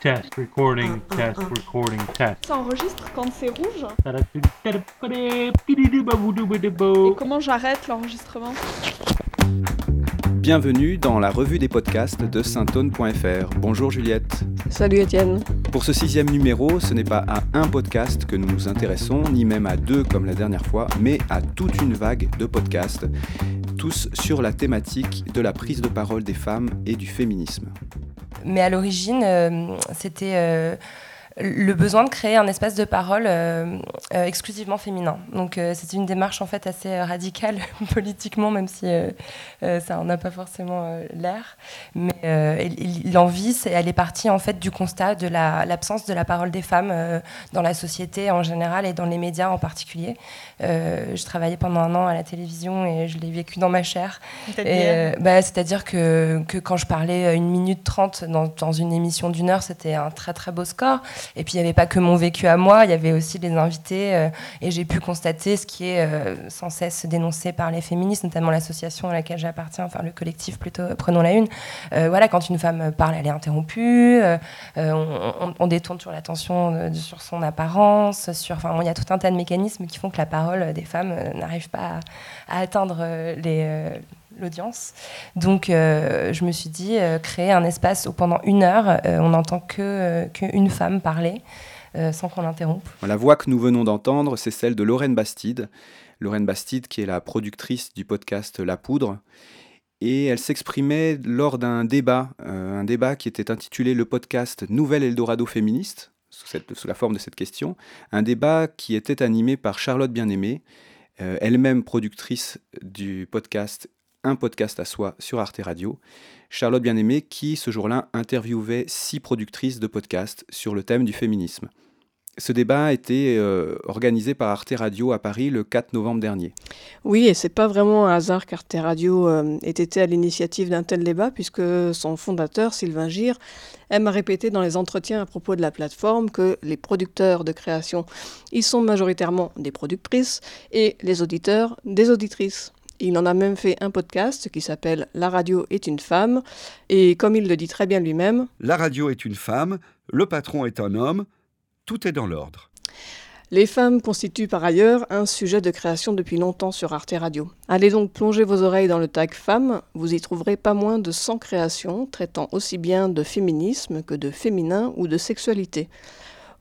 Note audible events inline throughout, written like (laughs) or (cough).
test, recording, test, recording, test. Ça enregistre quand c'est rouge Et comment j'arrête l'enregistrement Bienvenue dans la revue des podcasts de saintone.fr. Bonjour Juliette. Salut Étienne. Pour ce sixième numéro, ce n'est pas à un podcast que nous nous intéressons, ni même à deux comme la dernière fois, mais à toute une vague de podcasts, tous sur la thématique de la prise de parole des femmes et du féminisme. Mais à l'origine, euh, c'était euh, le besoin de créer un espace de parole euh, exclusivement féminin. Donc c'est une démarche en fait assez radicale (laughs) politiquement, même si ça n'en a pas forcément l'air. Mais l'envie, elle est partie en fait du constat de l'absence de la parole des femmes dans la société en général et dans les médias en particulier. je travaillais pendant un an à la télévision et je l'ai vécu dans ma chair. Bah, c'est-à-dire que, que, quand je parlais une minute trente dans, dans une émission d'une heure, c'était un très très beau score. Et puis il n'y avait pas que mon vécu à moi, il y avait aussi les invités. Euh, et j'ai pu constater ce qui est euh, sans cesse dénoncé par les féministes, notamment l'association à laquelle j'appartiens, enfin le collectif plutôt, prenons la une. Euh, voilà, quand une femme parle, elle est interrompue, on, détourne sur l'attention sur son apparence, sur, enfin il y a tout un tas de mécanismes qui font que la parole des femmes n'arrive pas à atteindre les l'audience. Donc, euh, je me suis dit, euh, créer un espace où pendant une heure, euh, on n'entend que qu'une femme parler sans qu'on l'interrompe. La voix que nous venons d'entendre, c'est celle de Lorraine Bastide. Lorraine Bastide, qui est la productrice du podcast La Poudre. Et elle s'exprimait lors d'un débat, un débat qui était intitulé le podcast Nouvelle Eldorado féministe, sous, sous, la forme de cette question. Un débat qui était animé par Charlotte Bien-Aimée, elle-même productrice du podcast un podcast à soi sur Arte Radio. Charlotte Bien-Aimée qui, ce jour-là, interviewait six productrices de podcasts sur le thème du féminisme. Ce débat a été euh, organisé par Arte Radio à Paris le 4 novembre dernier. Oui, et c'est pas vraiment un hasard qu'Arte Radio euh, ait été à l'initiative d'un tel débat, puisque son fondateur, Sylvain Gire, aime à répéter dans les entretiens à propos de la plateforme que les producteurs de création, ils sont majoritairement des productrices et les auditeurs des auditrices. Il en a même fait un podcast qui s'appelle La radio est une femme. Et comme il le dit très bien lui-même, La radio est une femme, le patron est un homme, tout est dans l'ordre. Les femmes constituent par ailleurs un sujet de création depuis longtemps sur Arte Radio. Allez donc plonger vos oreilles dans le tag femmes, vous y trouverez pas moins de 100 créations traitant aussi bien de féminisme que de féminin ou de sexualité.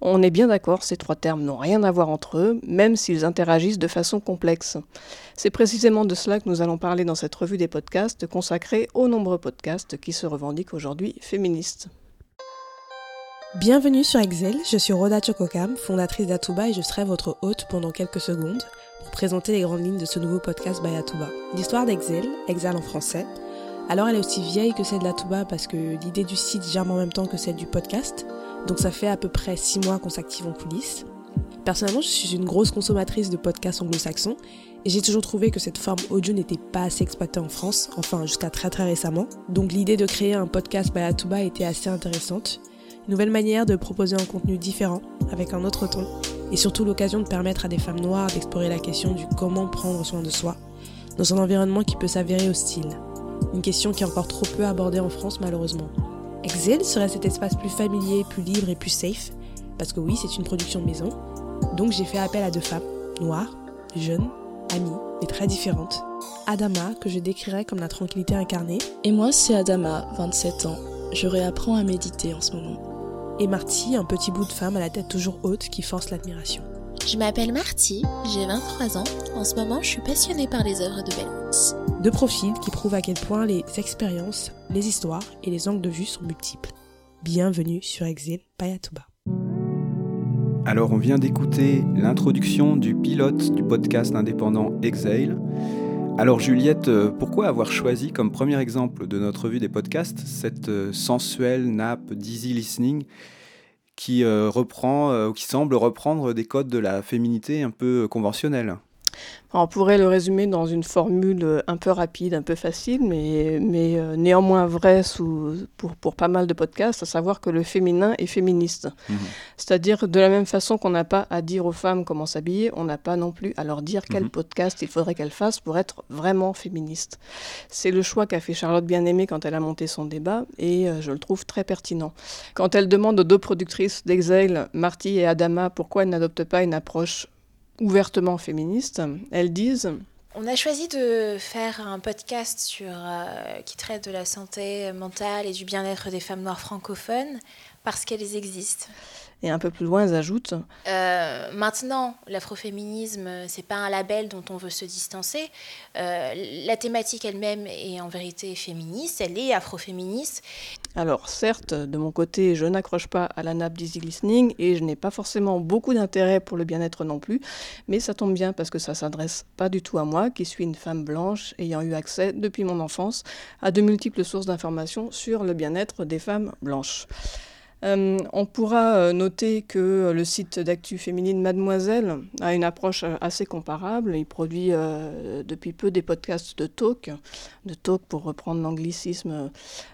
On est bien d'accord, ces trois termes n'ont rien à voir entre eux, même s'ils interagissent de façon complexe. C'est précisément de cela que nous allons parler dans cette revue des podcasts consacrée aux nombreux podcasts qui se revendiquent aujourd'hui féministes. Bienvenue sur Excel, je suis Rhoda Chokokam, fondatrice d'Atuba et je serai votre hôte pendant quelques secondes pour présenter les grandes lignes de ce nouveau podcast by Atuba. L'histoire d'Exel, Exal en français, alors elle est aussi vieille que celle d'Atuba parce que l'idée du site germe en même temps que celle du podcast, donc ça fait à peu près 6 mois qu'on s'active en coulisses. Personnellement, je suis une grosse consommatrice de podcasts anglo-saxons et j'ai toujours trouvé que cette forme audio n'était pas assez exploitée en France, enfin jusqu'à très très récemment. Donc l'idée de créer un podcast by Atuba était assez intéressante. Une nouvelle manière de proposer un contenu différent, avec un autre ton, et surtout l'occasion de permettre à des femmes noires d'explorer la question du comment prendre soin de soi, dans un environnement qui peut s'avérer hostile. Une question qui est encore trop peu abordée en France malheureusement. Exil serait cet espace plus familier, plus libre et plus safe, parce que oui, c'est une production maison. Donc j'ai fait appel à deux femmes, noires, jeunes, amies, mais très différentes. Adama, que je décrirais comme la tranquillité incarnée. Et moi, c'est Adama, 27 ans. Je réapprends à méditer en ce moment. Et Marty, un petit bout de femme à la tête toujours haute qui force l'admiration. Je m'appelle Marty, j'ai 23 ans. En ce moment, je suis passionnée par les œuvres de Belmont. Deux profils qui prouvent à quel point les expériences, les histoires et les angles de vue sont multiples. Bienvenue sur Exil Payatuba. Alors on vient d'écouter l'introduction du pilote du podcast indépendant Exile. Alors Juliette, euh, pourquoi avoir choisi comme premier exemple de notre revue des podcasts cette euh, sensuelle nappe d'easy listening qui euh, reprend, ou qui semble reprendre des codes de la féminité un peu conventionnels On pourrait le résumer dans une formule euh, un peu rapide, un peu facile, mais, mais euh, néanmoins vraie sous, pour, pour pas mal de podcasts, à savoir que le féminin est féministe. Mhm. C'est-à-dire de la même façon qu'on n'a pas à dire aux femmes comment s'habiller, on n'a pas non plus à leur dire quel Mhm. podcast il faudrait qu'elles fassent pour être vraiment féministe. C'est le choix qu'a fait Charlotte Bien-Aimée quand elle a monté son débat et euh, je le trouve très pertinent. Quand elle demande aux deux productrices d'Exile, Marty et Adama, pourquoi elles n'adoptent pas une approche ouvertement féministe, elles disent On a choisi de faire un podcast euh, qui traite de la santé mentale et du bien-être des femmes noires francophones parce qu'elles existent. Et un peu plus loin, elles ajoutent Euh, maintenant, l'afroféminisme, euh, c'est pas un label dont on veut se distancer. Euh, la thématique elle-même est en vérité féministe, elle est afroféministe. Alors certes, de mon côté, je n'accroche pas à la nappe d'Easy Listening et je n'ai pas forcément beaucoup d'intérêt pour le bien-être non plus, mais ça tombe bien parce que ça s'adresse pas du tout à moi, qui suis une femme blanche ayant eu accès depuis mon enfance à de multiples sources d'informations sur le bien-être des femmes blanches. Euh, on pourra euh, noter que le site d'actu féminine Mademoiselle a une approche euh, assez comparable. Il produit depuis peu des podcasts de talk, de talk pour reprendre l'anglicisme,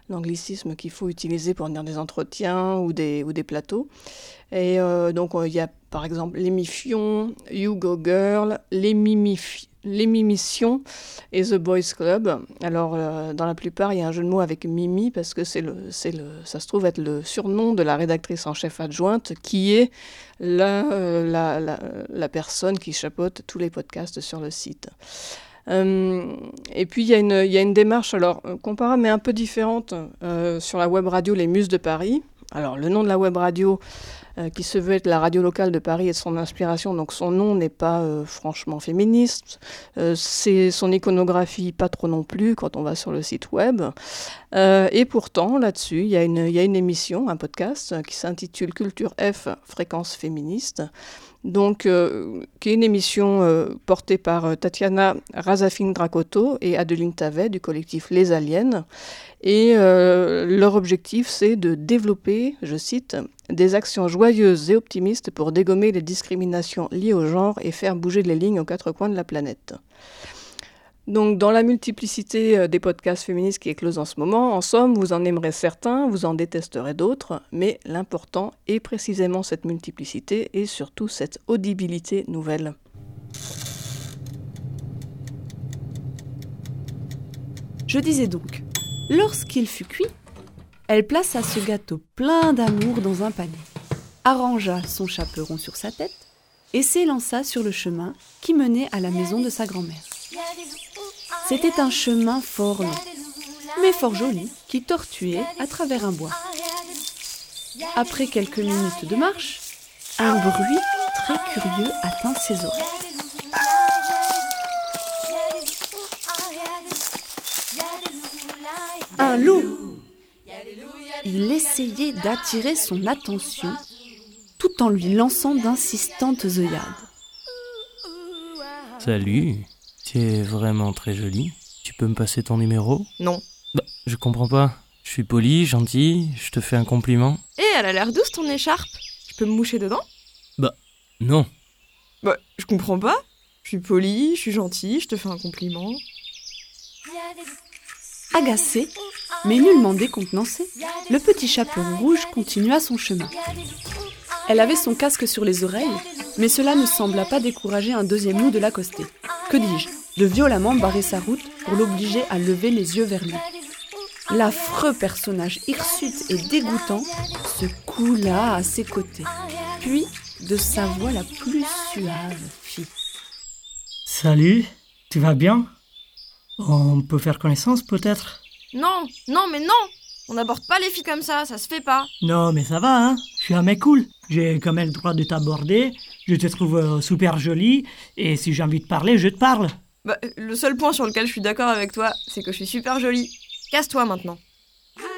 l'anglicisme qu'il faut utiliser pour dire des entretiens ou des, ou des plateaux. Et donc il y a par exemple l'émission You Go Girl, l'émimif- l'émimmission et The Boys Club. Alors euh, dans la plupart il y a un jeu de mots avec Mimi parce que c'est le, c'est le, ça se trouve être le surnom de la rédactrice en chef adjointe qui est la, euh, la, la, personne qui chapeaute tous les podcasts sur le site. Euh, et puis il y, a une- y a une démarche alors comparable mais un peu différente sur la web radio Les Muses de Paris. Alors le nom de la web radio euh, qui se veut être la radio locale de Paris et de son inspiration, donc son nom n'est pas euh, franchement féministe, Euh, c'est son iconographie pas trop non plus quand on va sur le site web. Et pourtant là-dessus il y, a une- émission, un podcast qui s'intitule Culture F, fréquence féministe donc, euh, qui est une émission euh, portée par euh, Tatiana Razafin-Dracoto et Adeline Tavet du collectif Les Aliens. Et leur objectif, c'est de développer, je cite, des actions joyeuses et optimistes pour dégommer les discriminations liées au genre et faire bouger les lignes aux quatre coins de la planète. Donc, dans la multiplicité euh, des podcasts féministes qui éclosent en ce moment, en somme, vous en aimerez certains, vous en détesterez d'autres, mais l'important est précisément cette multiplicité et surtout cette audibilité nouvelle. Je disais donc, lorsqu'il fut cuit, elle plaça ce gâteau plein d'amour dans un panier, arrangea son chaperon sur sa tête et s'élança sur le chemin qui menait à la maison de sa grand-mère. C'était un chemin fort long, mais fort joli, qui tortuait à travers un bois. Après quelques minutes de marche, un bruit très curieux atteint ses oreilles. Un loup Il essayait d'attirer son attention tout en lui lançant d'insistantes œillades. Salut, tu es vraiment très jolie. Tu peux me passer ton numéro? Non. Bah, je comprends pas. Je suis poli, gentil, je te fais un compliment. Eh, elle a l'air douce ton écharpe. Je peux me moucher dedans? Bah, non. Bah, je comprends pas. Je suis polie, je suis gentille, je te fais un compliment. Agacé, mais nullement décontenancé, le petit chaperon rouge continua son chemin. Elle avait son casque sur les oreilles, mais cela ne sembla pas décourager un deuxième loup de l'accoster. Que dis-je? De violemment barrer sa route pour l'obliger à lever les yeux vers lui. L'affreux personnage hirsute et dégoûtant se coula à ses côtés, puis, de sa voix la plus suave, fit Salut, tu vas bien? On peut faire connaissance peut-être? Non, non, mais non On n'aborde pas les filles comme ça, ça se fait pas. Non, mais ça va, hein? Je suis un mec cool. J'ai quand même le droit de t'aborder. Je te trouve euh, super jolie. Et si j'ai envie de parler, je te parle. Bah, le seul point sur lequel je suis d'accord avec toi, c'est que je suis super jolie. Casse-toi maintenant.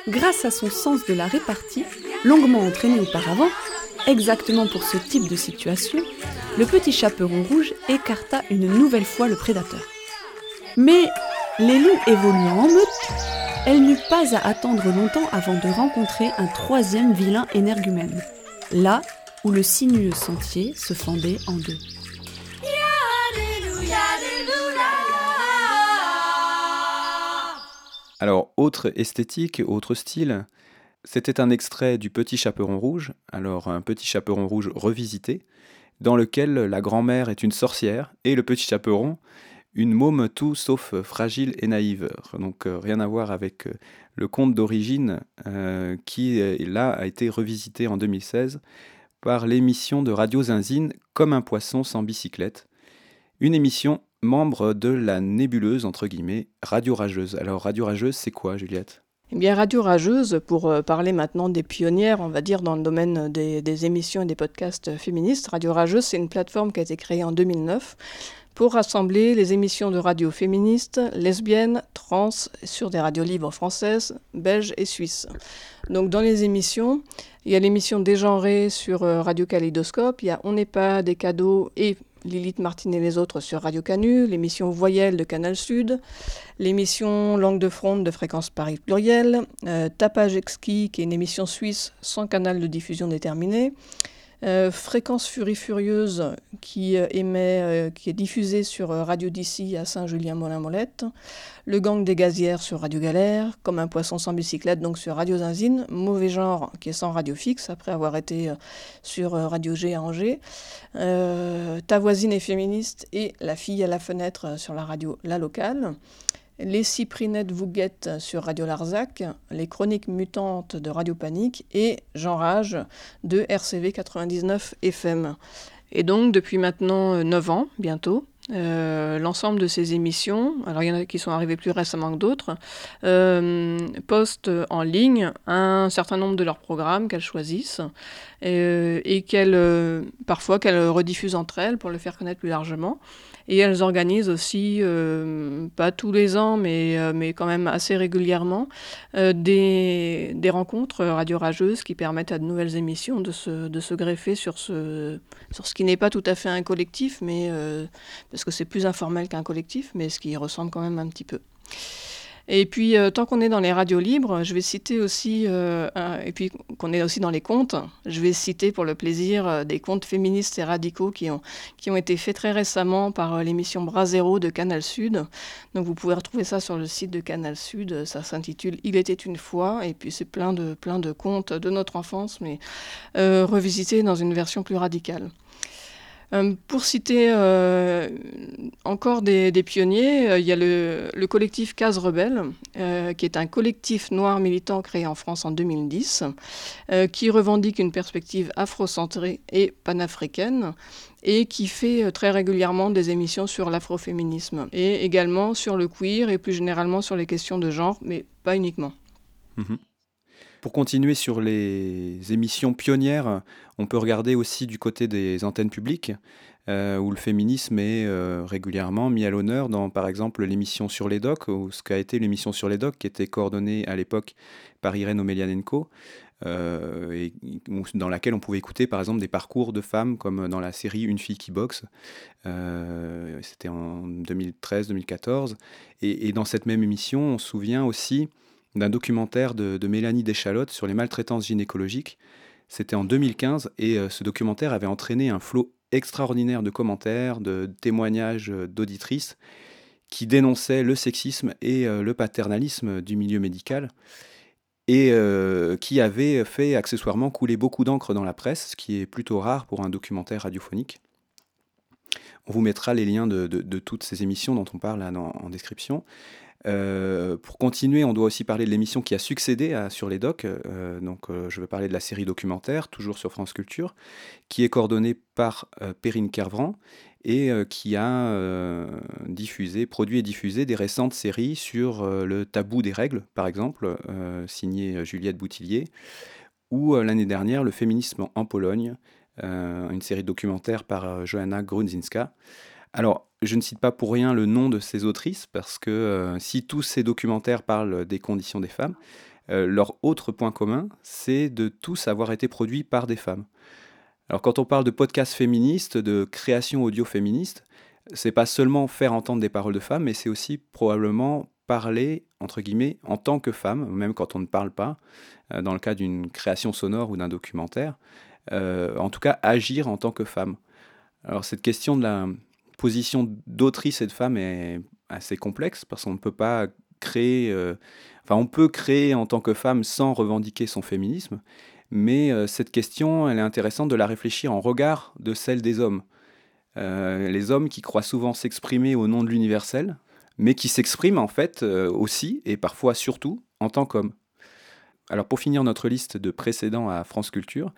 Grâce à son sens de la répartie, longuement entraîné auparavant, exactement pour ce type de situation, le petit chaperon rouge écarta une nouvelle fois le prédateur. Mais les loups évoluant en meute, elle n'eut pas à attendre longtemps avant de rencontrer un troisième vilain énergumène, là où le sinueux sentier se fendait en deux. Alors, autre esthétique, autre style, c'était un extrait du Petit Chaperon Rouge, alors un Petit Chaperon Rouge revisité, dans lequel la grand-mère est une sorcière et le Petit Chaperon une môme tout sauf fragile et naïve. Donc euh, rien à voir avec euh, le conte d'origine euh, qui là a été revisité en 2016 par l'émission de Radio Zinzine Comme un poisson sans bicyclette. Une émission membre de la nébuleuse, entre guillemets, Radio Rageuse. Alors Radio Rageuse, c'est quoi Juliette? Eh bien, Radio Rageuse, pour parler maintenant des pionnières, on va dire, dans le domaine des, des émissions et des podcasts féministes, Radio Rageuse, c'est une plateforme qui a été créée en 2009 pour rassembler les émissions de radio féministes, lesbiennes, trans, sur des radios libres françaises, belges et suisses. Donc dans les émissions, il y a l'émission Dégenrée sur euh, Radio Kaléidoscope, il y a On n'est pas des cadeaux et Lilith Martin et les autres sur Radio Canu, l'émission Voyelle de Canal Sud, l'émission Langue de Fronde de Fréquence Paris Pluriel, euh, Tapage Exquis qui est une émission suisse sans canal de diffusion déterminé, euh, Fréquence Furie Furieuse qui euh, émet, euh, qui est diffusée sur Radio d'ici à Saint-Julien-Molin-Molette, Le Gang des Gazières sur Radio Galère, Comme un poisson sans bicyclette donc sur Radio Zinzine, Mauvais Genre qui est sans radio fixe après avoir été sur Radio G à Angers, Ta voisine est féministe et La fille à la fenêtre sur la radio La Locale les cyprinettes Vouguettes sur Radio Larzac, les chroniques mutantes de Radio Panique et Jean Rage de RCV 99 FM. Et donc, depuis maintenant 9 ans, bientôt, euh, l'ensemble de ces émissions, alors il y en a qui sont arrivées plus récemment que d'autres, euh, postent en ligne un certain nombre de leurs programmes qu'elles choisissent euh, et qu'elles, parfois qu'elles rediffusent entre elles pour le faire connaître plus largement. Et elles organisent aussi, euh, pas tous les ans, mais, euh, mais quand même assez régulièrement, euh, des, des, rencontres radio-rageuses qui permettent à de nouvelles émissions de se, de se greffer sur ce, sur ce qui n'est pas tout à fait un collectif, mais, parce que c'est plus informel qu'un collectif, mais ce qui ressemble quand même un petit peu. Et puis, euh, tant qu'on est dans les radios libres, je vais citer aussi, euh, et puis qu'on est aussi dans les contes, je vais citer pour le plaisir euh, des contes féministes et radicaux qui ont, qui ont été faits très récemment par l'émission Bras Zéro de Canal Sud. Donc vous pouvez retrouver ça sur le site de Canal Sud. Ça s'intitule Il était une fois, et puis c'est plein de, plein de contes de notre enfance, mais revisités dans une version plus radicale. Euh, pour citer euh, encore des, pionniers, euh, il y a le, collectif Case Rebelle, qui est un collectif noir militant créé en France en 2010, qui revendique une perspective afrocentrée et panafricaine et qui fait très régulièrement des émissions sur l'afroféminisme et également sur le queer et plus généralement sur les questions de genre, mais pas uniquement. Mhm. Pour continuer sur les émissions pionnières, on peut regarder aussi du côté des antennes publiques, euh, où le féminisme est euh, régulièrement mis à l'honneur dans, par exemple, l'émission Sur les Docs, ou ce qu'a été l'émission Sur les Docs, qui était coordonnée à l'époque par Irène Omelianenko, euh, et dans laquelle on pouvait écouter, par exemple, des parcours de femmes, comme dans la série Une fille qui boxe. C'était en 2013-2014. Et, et, dans cette même émission, on se souvient aussi d'un documentaire de, Mélanie Deschalotte sur les maltraitances gynécologiques. C'était en 2015 et euh, ce documentaire avait entraîné un flot extraordinaire de commentaires, de témoignages euh, d'auditrices qui dénonçaient le sexisme et euh, le paternalisme du milieu médical et qui avait fait accessoirement couler beaucoup d'encre dans la presse, ce qui est plutôt rare pour un documentaire radiophonique. On vous mettra les liens de, toutes ces émissions dont on parle en description. Euh, pour continuer, on doit aussi parler de l'émission qui a succédé à Sur les Docs. Euh, donc, euh, je veux parler de la série documentaire, toujours sur France Culture, qui est coordonnée par Perrine Kervran et qui a diffusé, produit et diffusé des récentes séries sur le tabou des règles, par exemple, signée Juliette Boutillier, ou l'année dernière, le féminisme en Pologne, une série documentaire par Johanna Grunzinska. Alors, je ne cite pas pour rien le nom de ces autrices, parce que euh, si tous ces documentaires parlent des conditions des femmes, euh, leur autre point commun, c'est de tous avoir été produits par des femmes. Alors quand on parle de podcast féministe, de création audio féministe, c'est pas seulement faire entendre des paroles de femmes, mais c'est aussi probablement parler, entre guillemets, en tant que femme, même quand on ne parle pas, euh, dans le cas d'une création sonore ou d'un documentaire, en tout cas agir en tant que femme. Alors cette question de la, position d'autrice et de femme est assez complexe parce qu'on ne peut pas créer, enfin on peut créer en tant que femme sans revendiquer son féminisme, mais cette question, elle est intéressante de la réfléchir en regard de celle des hommes. les hommes qui croient souvent s'exprimer au nom de l'universel, mais qui s'expriment en fait aussi, et parfois surtout, en tant qu'hommes. Alors pour finir notre liste de précédents à France Culture,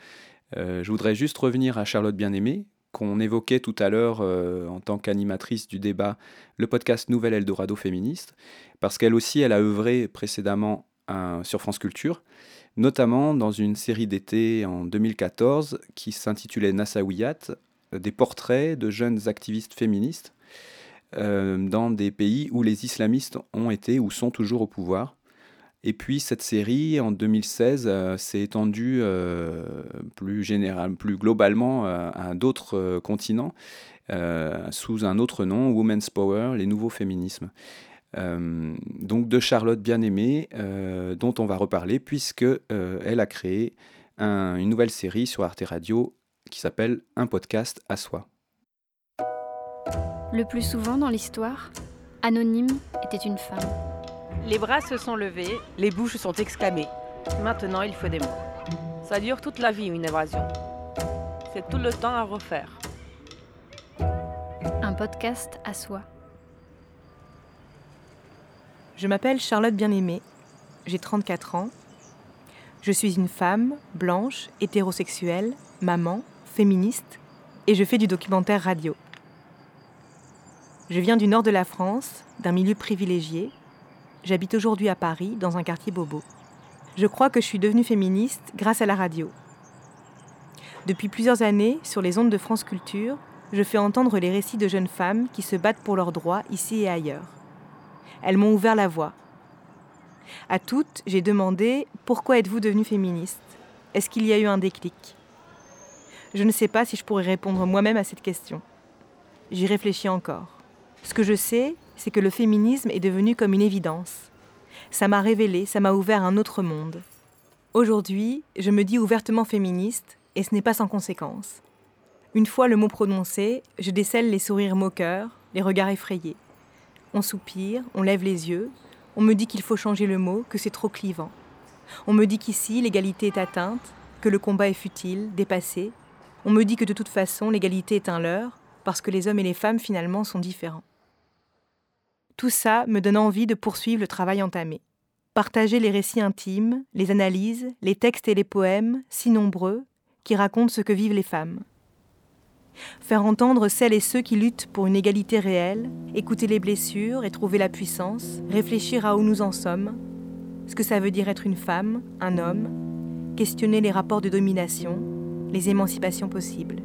je voudrais juste revenir à Charlotte Bien-Aimée, qu'on évoquait tout à l'heure euh, en tant qu'animatrice du débat, le podcast Nouvelle Eldorado féministe, parce qu'elle aussi, elle a œuvré précédemment sur France Culture, notamment dans une série d'été en 2014 qui s'intitulait Nassawiyat, des portraits de jeunes activistes féministes euh, dans des pays où les islamistes ont été ou sont toujours au pouvoir. Et puis cette série, en 2016, euh, s'est étendue euh, plus, plus globalement euh, à d'autres continents, sous un autre nom, Women's Power, les nouveaux féminismes. donc de Charlotte Bien-Aimée, dont on va reparler, puisque elle a créé une nouvelle série sur Arte Radio qui s'appelle Un podcast à soi. Le plus souvent dans l'histoire, Anonyme était une femme. Les bras se sont levés, les bouches sont exclamées. Maintenant, il faut des mots. Ça dure toute la vie, une évasion. C'est tout le temps à refaire. Un podcast à soi. Je m'appelle Charlotte Bien-Aimée. J'ai 34 ans. Je suis une femme, blanche, hétérosexuelle, maman, féministe, et je fais du documentaire radio. Je viens du nord de la France, d'un milieu privilégié, J'habite aujourd'hui à Paris, dans un quartier bobo. Je crois que je suis devenue féministe grâce à la radio. Depuis plusieurs années, sur les ondes de France Culture, je fais entendre les récits de jeunes femmes qui se battent pour leurs droits ici et ailleurs. Elles m'ont ouvert la voie. À toutes, j'ai demandé Pourquoi êtes-vous devenue féministe? Est-ce qu'il y a eu un déclic? Je ne sais pas si je pourrais répondre moi-même à cette question. J'y réfléchis encore. Ce que je sais, c'est que le féminisme est devenu comme une évidence. Ça m'a révélé, ça m'a ouvert un autre monde. Aujourd'hui, je me dis ouvertement féministe, et ce n'est pas sans conséquence. Une fois le mot prononcé, je décèle les sourires moqueurs, les regards effrayés. On soupire, on lève les yeux, on me dit qu'il faut changer le mot, que c'est trop clivant. On me dit qu'ici, l'égalité est atteinte, que le combat est futile, dépassé. On me dit que de toute façon, l'égalité est un leurre, parce que les hommes et les femmes finalement sont différents. Tout ça me donne envie de poursuivre le travail entamé. Partager les récits intimes, les analyses, les textes et les poèmes, si nombreux, qui racontent ce que vivent les femmes. Faire entendre celles et ceux qui luttent pour une égalité réelle, écouter les blessures et trouver la puissance, réfléchir à où nous en sommes, ce que ça veut dire être une femme, un homme, questionner les rapports de domination, les émancipations possibles.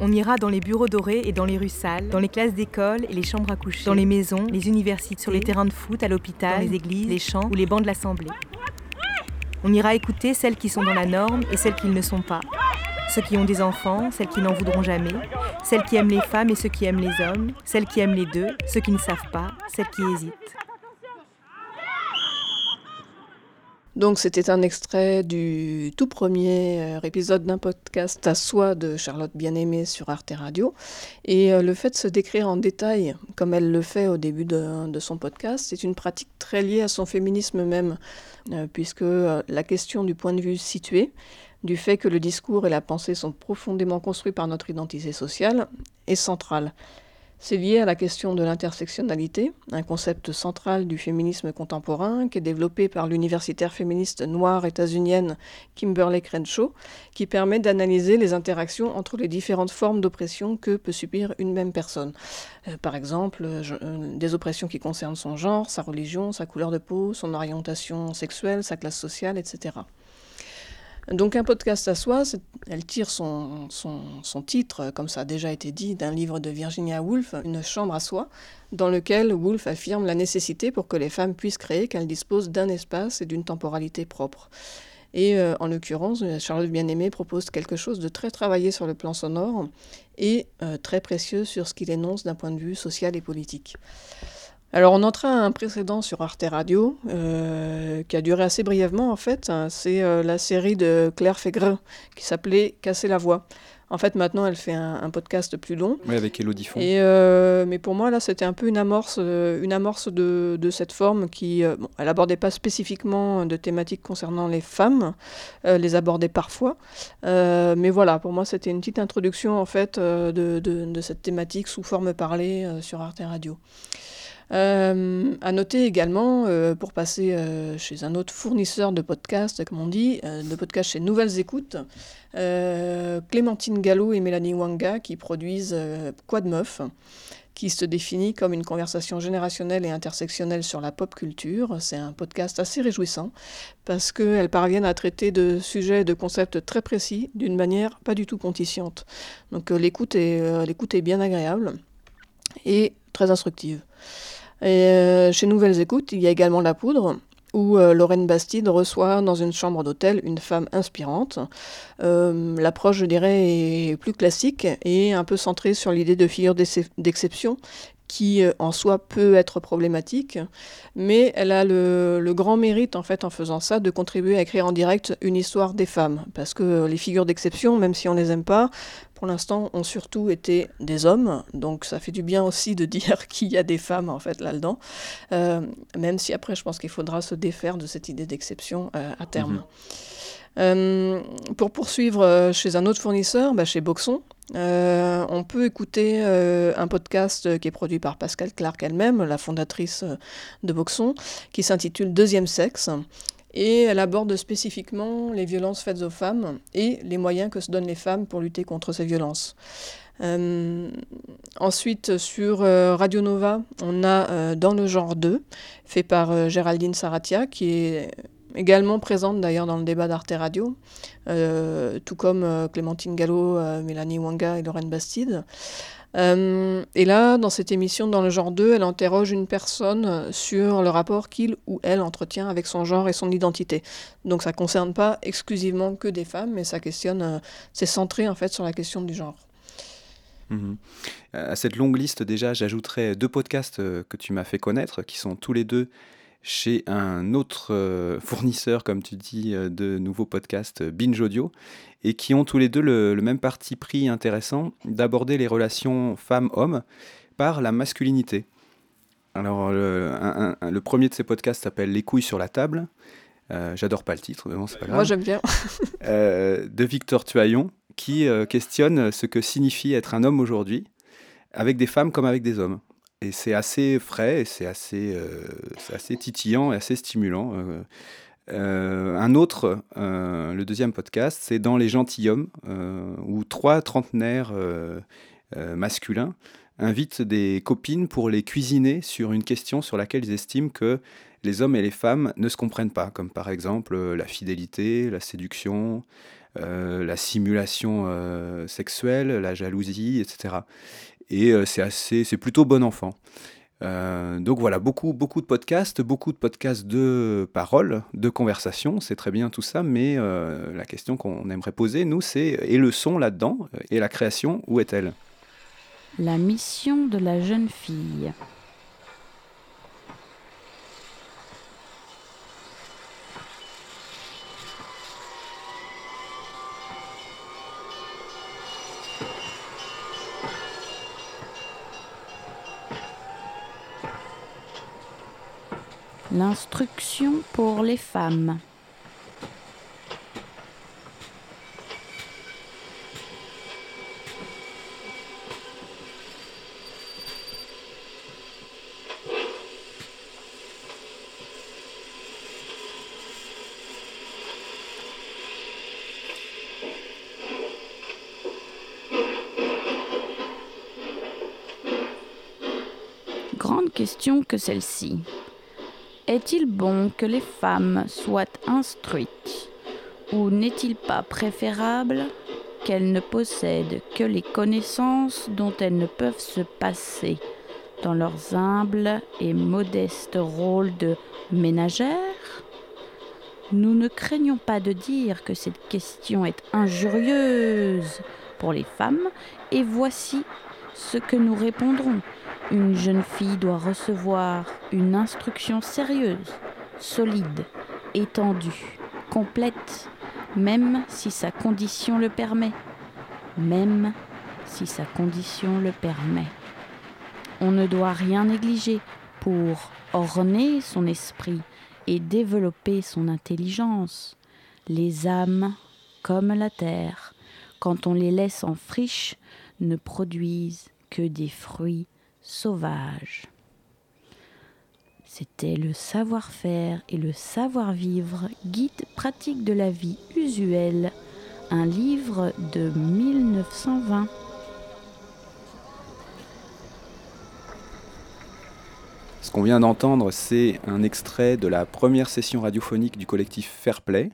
On ira dans les bureaux dorés et dans les rues sales, dans les classes d'école et les chambres à coucher, dans les maisons, les universités, sur les terrains de foot, à l'hôpital, dans les églises, les champs ou les bancs de l'Assemblée. On ira écouter celles qui sont dans la norme et celles qui ne le sont pas. Ceux qui ont des enfants, celles qui n'en voudront jamais, celles qui aiment les femmes et ceux qui aiment les hommes, celles qui aiment les deux, ceux qui ne savent pas, celles qui hésitent. Donc c'était un extrait du tout premier euh, épisode d'un podcast à soi de Charlotte Bien-Aimée sur Arte Radio. Et euh, le fait de se décrire en détail, comme elle le fait au début de, son podcast, c'est une pratique très liée à son féminisme même, euh, puisque la question du point de vue situé, du fait que le discours et la pensée sont profondément construits par notre identité sociale, est centrale. C'est lié à la question de l'intersectionnalité, un concept central du féminisme contemporain qui est développé par l'universitaire féministe noire états-unienne Kimberly Crenshaw, qui permet d'analyser les interactions entre les différentes formes d'oppression que peut subir une même personne. Euh, par exemple, euh, des oppressions qui concernent son genre, sa religion, sa couleur de peau, son orientation sexuelle, sa classe sociale, etc. Donc un podcast à soi, elle tire son, titre, comme ça a déjà été dit, d'un livre de Virginia Woolf, Une chambre à soi, dans lequel Woolf affirme la nécessité pour que les femmes puissent créer qu'elles disposent d'un espace et d'une temporalité propre. Et euh, en l'occurrence, Charlotte Bien-Aimée propose quelque chose de très travaillé sur le plan sonore et euh, très précieux sur ce qu'il énonce d'un point de vue social et politique. Alors on entra un précédent sur Arte Radio, euh, qui a duré assez brièvement en fait. C'est euh, la série de Claire Fégrin qui s'appelait Casser la voix. En fait, maintenant, elle fait un, podcast plus long. Oui, avec Elodie Font. Et, euh, mais pour moi, là, c'était un peu une amorce, euh, une amorce de, de cette forme qui, euh, bon, elle abordait pas spécifiquement de thématiques concernant les femmes, les abordait parfois. mais voilà, pour moi, c'était une petite introduction, en fait, de, de, de, cette thématique sous forme parlée sur Arte Radio. Euh, à noter également, euh, pour passer euh, chez un autre fournisseur de podcasts, comme on dit, de podcasts chez Nouvelles Écoutes, Clémentine Gallo et Mélanie Wanga qui produisent Quad Meuf, qui se définit comme une conversation générationnelle et intersectionnelle sur la pop culture. C'est un podcast assez réjouissant parce qu'elles parviennent à traiter de sujets et de concepts très précis d'une manière pas du tout pontifiante. Donc l'écoute est bien agréable et très instructive. Euh, chez Nouvelles Écoutes, il y a également La Poudre, où euh, Lorraine Bastide reçoit dans une chambre d'hôtel une femme inspirante. Euh, l'approche, je dirais, est plus classique et un peu centrée sur l'idée de figure d'exception qui en soi peut être problématique, mais elle a le, le, grand mérite en fait en faisant ça de contribuer à écrire en direct une histoire des femmes, parce que les figures d'exception, même si on les aime pas, pour l'instant, ont surtout été des hommes. Donc ça fait du bien aussi de (laughs) dire qu'il y a des femmes en fait là-dedans. Euh, même si après, je pense qu'il faudra se défaire de cette idée d'exception euh, à terme. Mhm. Euh, pour poursuivre chez un autre fournisseur, bah, chez Boxon, on peut écouter un podcast qui est produit par Pascal Clark elle-même, la fondatrice de Boxon, qui s'intitule Deuxième sexe et elle aborde spécifiquement les violences faites aux femmes et les moyens que se donnent les femmes pour lutter contre ces violences. Euh, ensuite, sur euh, Radio Nova, on a euh, Dans le genre 2, fait par Géraldine Saratia, qui est également présente d'ailleurs dans le débat d'Arte Radio, tout comme Clémentine Gallo, Mélanie Wanga et Lorraine Bastide. Euh, et là, dans cette émission, dans le genre 2, elle interroge une personne sur le rapport qu'il ou elle entretient avec son genre et son identité. Donc ça ne concerne pas exclusivement que des femmes, mais ça questionne, euh, c'est centré en fait sur la question du genre. Mhm. À cette longue liste, déjà, j'ajouterai deux podcasts euh, que tu m'as fait connaître, qui sont tous les deux chez un autre euh, fournisseur, comme tu dis, euh, de nouveaux podcasts euh, Binge Audio, et qui ont tous les deux le, même parti pris intéressant d'aborder les relations femmes-hommes par la masculinité. Alors, le, premier de ces podcasts s'appelle Les couilles sur la table. J'adore pas le titre, mais bon, c'est pas grave. Moi, j'aime bien. (laughs) de Victor Tuaillon, qui questionne ce que signifie être un homme aujourd'hui, avec des femmes comme avec des hommes. Et c'est assez frais, c'est assez, euh, assez titillant et assez stimulant. Euh, euh, un autre, le deuxième podcast, c'est dans Les Gentilhommes, où trois trentenaires masculins invitent des copines pour les cuisiner sur une question sur laquelle ils estiment que les hommes et les femmes ne se comprennent pas, comme par exemple la fidélité, la séduction, la simulation sexuelle, la jalousie, etc et euh, c'est assez, c'est plutôt bon enfant. Euh, donc voilà, beaucoup, beaucoup de podcasts, beaucoup de podcasts de paroles, de conversation, c'est très bien tout ça, mais euh, la question qu'on aimerait poser, nous, c'est et le son là-dedans, et la création, où est-elle? La mission de la jeune fille. L'instruction pour les femmes. Grande question que celle-ci. Est-il bon que les femmes soient instruites ou n'est-il pas préférable qu'elles ne possèdent que les connaissances dont elles ne peuvent se passer dans leurs humbles et modestes rôles de ménagères? Nous ne craignons pas de dire que cette question est injurieuse pour les femmes et voici ce que nous répondrons. Une jeune fille doit recevoir une instruction sérieuse, solide, étendue, complète, même si sa condition le permet. même si sa condition le permet. On ne doit rien négliger pour orner son esprit et développer son intelligence. Les âmes, comme la terre, quand on les laisse en friche, ne produisent que des fruits sauvages. C'était le savoir-faire et le savoir-vivre, guide pratique de la vie usuelle, un livre de 1920. Ce qu'on vient d'entendre, c'est un extrait de la première session radiophonique du collectif Fairplay,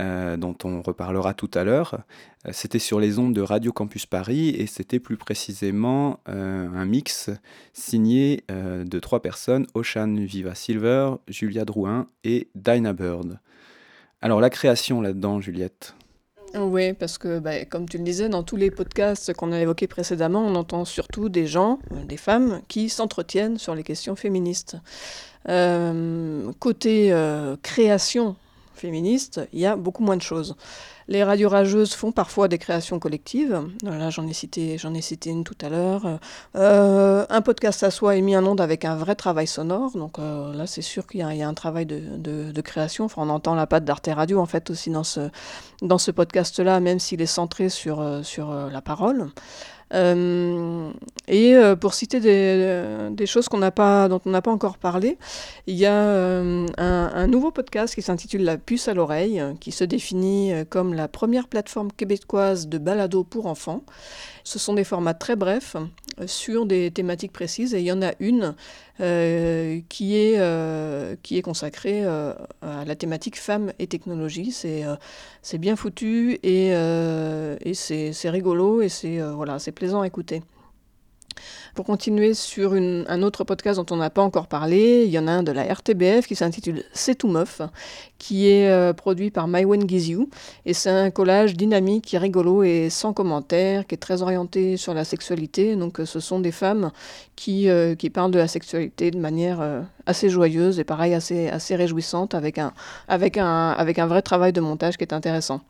euh, dont on reparlera tout à l'heure. Euh, c'était sur les ondes de Radio Campus Paris et c'était plus précisément euh, un mix signé de trois personnes, Ocean Viva Silver, Julia Drouin et Dinah Bird. Alors la création là-dedans, Juliette? Oui, parce que, bah, comme tu le disais, dans tous les podcasts qu'on a évoqués précédemment, on entend surtout des gens, des femmes, qui s'entretiennent sur les questions féministes. Côté création féministe, il y a beaucoup moins de choses. Les radios rageuses font parfois des créations collectives. Là, j'en ai cité, j'en ai cité une tout à l'heure. Euh, un podcast à soi est mis en onde avec un vrai travail sonore. Donc euh, là, c'est sûr qu'il y, a un travail de, création. Enfin, on entend la patte d'Arte Radio en fait aussi dans ce, dans ce podcast-là, même s'il est centré sur, euh, sur la parole. Euh, et euh, pour citer des, des choses qu'on n'a pas, dont on n'a pas encore parlé, il y a euh, un, nouveau podcast qui s'intitule La puce à l'oreille, qui se définit comme la première plateforme québécoise de balado pour enfants. Ce sont des formats très brefs sur des thématiques précises et il y en a une euh, qui, est, euh, qui est consacrée euh, à la thématique femmes et technologie. C'est bien foutu et, et c'est rigolo et c'est voilà, plaisant à écouter. Pour continuer sur un autre podcast dont on n'a pas encore parlé, il y en a un de la RTBF qui s'intitule C'est tout meuf, qui est euh, produit par Mywen Giziu. Et c'est un collage dynamique, rigolo et sans commentaire, qui est très orienté sur la sexualité. Donc euh, ce sont des femmes qui, euh, qui parlent de la sexualité de manière assez joyeuse et pareil assez, réjouissante avec un vrai travail de montage qui est intéressant.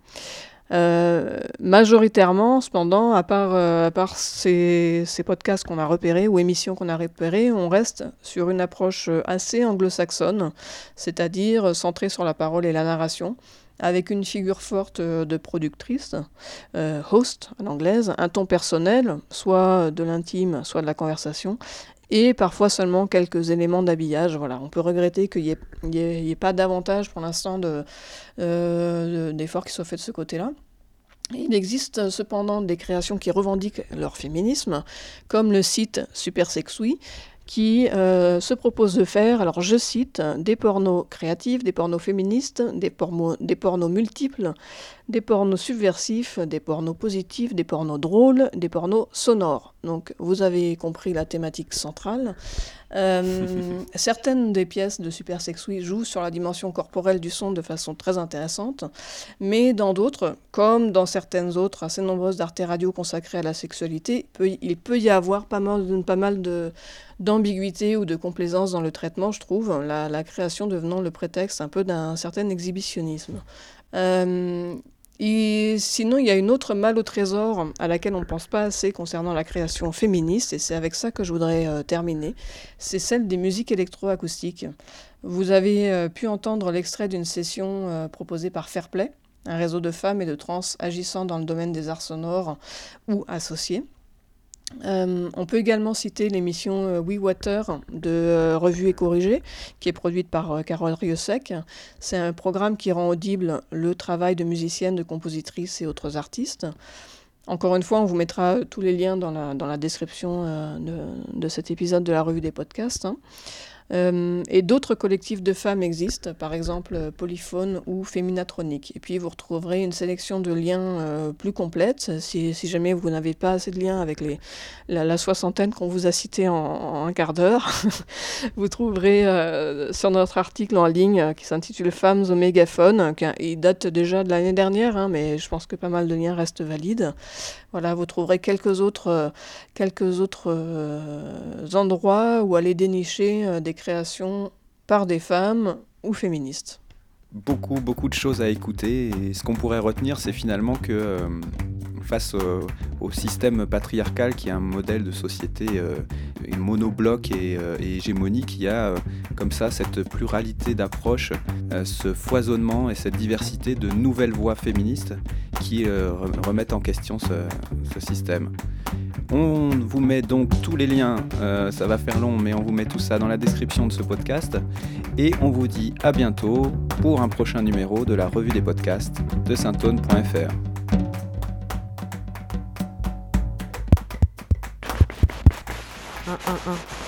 Euh, majoritairement, cependant, à part, euh, ces podcasts qu'on a repérés ou émissions qu'on a repérées, on reste sur une approche euh, assez anglo-saxonne, c'est-à-dire centrée sur la parole et la narration, avec une figure forte de productrice, host en anglaise, un ton personnel, soit de l'intime, soit de la conversation, et parfois seulement quelques éléments d'habillage. Voilà, on peut regretter qu'il n'y ait, pas davantage pour l'instant euh, d'efforts qui soient faits de ce côté-là. Il existe cependant des créations qui revendiquent leur féminisme, comme le site Super qui euh, se propose de faire, alors je cite, des pornos créatifs, des pornos féministes, des pornos multiples, des pornos subversifs, des pornos positifs, des pornos drôles, des pornos sonores. Donc vous avez compris la thématique centrale. Euh, (laughs) certaines des pièces de Super Sexuy jouent sur la dimension corporelle du son de façon très intéressante, mais dans d'autres, comme dans certaines autres assez nombreuses d'Arte Radio consacrées à la sexualité, il peut y avoir pas mal, pas mal de d'ambiguïté ou de complaisance dans le traitement, je trouve, la, la création devenant le prétexte un peu d'un certain exhibitionnisme. Euh, et sinon, il y a une autre malle au trésor à laquelle on ne pense pas assez concernant la création féministe, et c'est avec ça que je voudrais euh, terminer. C'est celle des musiques électroacoustiques. Vous avez euh, pu entendre l'extrait d'une session euh, proposée par Fairplay, un réseau de femmes et de trans agissant dans le domaine des arts sonores ou associés. Euh, on peut également citer l'émission euh, We Water de euh, Revue et Corrigée, qui est produite par Carole Riosec. C'est un programme qui rend audible le travail de musiciennes, de compositrices et autres artistes. Encore une fois, on vous mettra tous les liens dans la, description de, cet épisode de la revue des podcasts. Hein. Euh, et d'autres collectifs de femmes existent, par exemple euh, Polyphone ou Féminatronique. Et puis vous retrouverez une sélection de liens euh, plus complète. Si, jamais vous n'avez pas assez de liens avec les, la, soixantaine qu'on vous a cité en, un quart d'heure, (laughs) vous trouverez sur notre article en ligne qui s'intitule Femmes au mégaphone. Qui, il date déjà de l'année dernière, hein, mais je pense que pas mal de liens restent valides. Voilà, vous trouverez quelques autres, quelques autres endroits où aller dénicher des création par des femmes ou féministes. Beaucoup, beaucoup de choses à écouter et ce qu'on pourrait retenir, c'est finalement que euh, face au, système patriarcal qui est un modèle de société euh, monobloc et, euh, et, hégémonique. Il y a euh, comme ça cette pluralité d'approches, ce foisonnement et cette diversité de nouvelles voix féministes qui remettent en question ce, système. On vous met donc tous les liens, ça va faire long, mais on vous met tout ça dans la description de ce podcast. Et on vous dit à bientôt pour un prochain numéro de la revue des podcasts de saintone.fr. Un, un, un.